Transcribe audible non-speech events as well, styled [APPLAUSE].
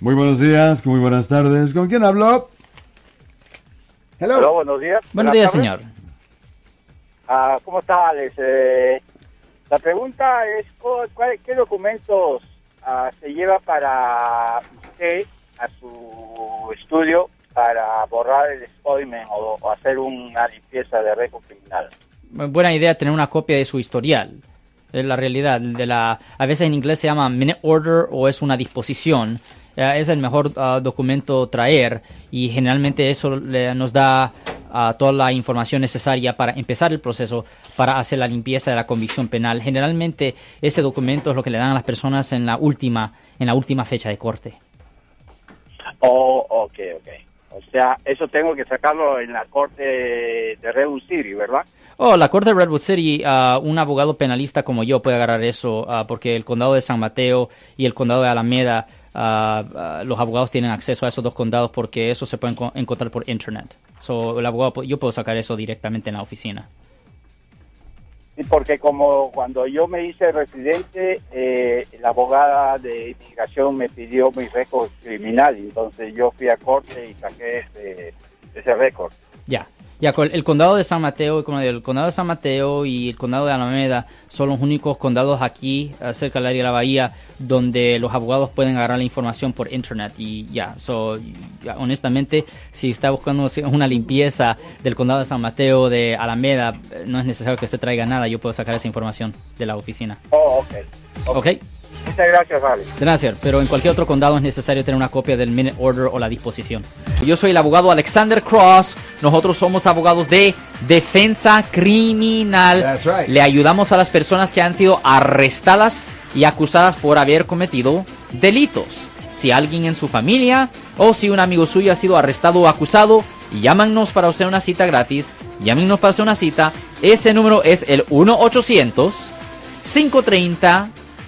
Muy buenos días, muy buenas tardes. ¿Con quién habló? Hello. Hola, buenos días. Buenos días, tardes. señor. Ah, ¿Cómo está, Alex? Eh, la pregunta es, ¿cu- cuál- ¿qué documentos ah, se lleva para usted a su estudio para borrar el spoilment o, o hacer una limpieza de récord criminal? Buena idea tener una copia de su historial. Es la realidad. De la, a veces en inglés se llama minute order o es una disposición. Eh, es el mejor ah, documento traer y generalmente eso le- nos da ah, toda la información necesaria para empezar el proceso para hacer la limpieza de la convicción penal. Generalmente ese documento es lo que le dan a las personas en la última en la última fecha de corte. Oh, ok, ok. O sea, eso tengo que sacarlo en la corte de Redwood City, ¿verdad? Oh, la corte de Redwood City, ah, un abogado penalista como yo puede agarrar eso, ah, porque el condado de San Mateo y el condado de Alameda, ah, los abogados tienen acceso a esos dos condados porque eso se puede enco- encontrar por internet. So, el abogado, yo puedo sacar eso directamente en la oficina. Sí, porque como cuando yo me hice residente, eh, la abogada de inmigración me pidió mi récord criminal, entonces yo fui a corte y saqué ese, ese récord. Ya. Ya, el condado de San Mateo, como el condado de San Mateo y el condado de Alameda son los únicos condados aquí, eh, cerca del área de la bahía, donde los abogados pueden agarrar la información por internet. Y ya, so, ya, honestamente, si está buscando [LAUGHS] una limpieza del condado de San Mateo, de Alameda, eh, no es necesario que se traiga nada, yo puedo sacar esa información de la oficina. Oh, ok. ¿Ok? Muchas gracias, Alex. Gracias, pero en cualquier otro condado es necesario tener una copia del minute order o la disposición. Yo soy el abogado Alexander Cross. Nosotros somos abogados de defensa criminal. That's right. Le ayudamos a las personas que han sido arrestadas y acusadas por haber cometido delitos. Si alguien en su familia o si un amigo suyo ha sido arrestado o acusado, llámanos para hacer una cita gratis. Llámenos para hacer una cita. Ese número es el 1 800 530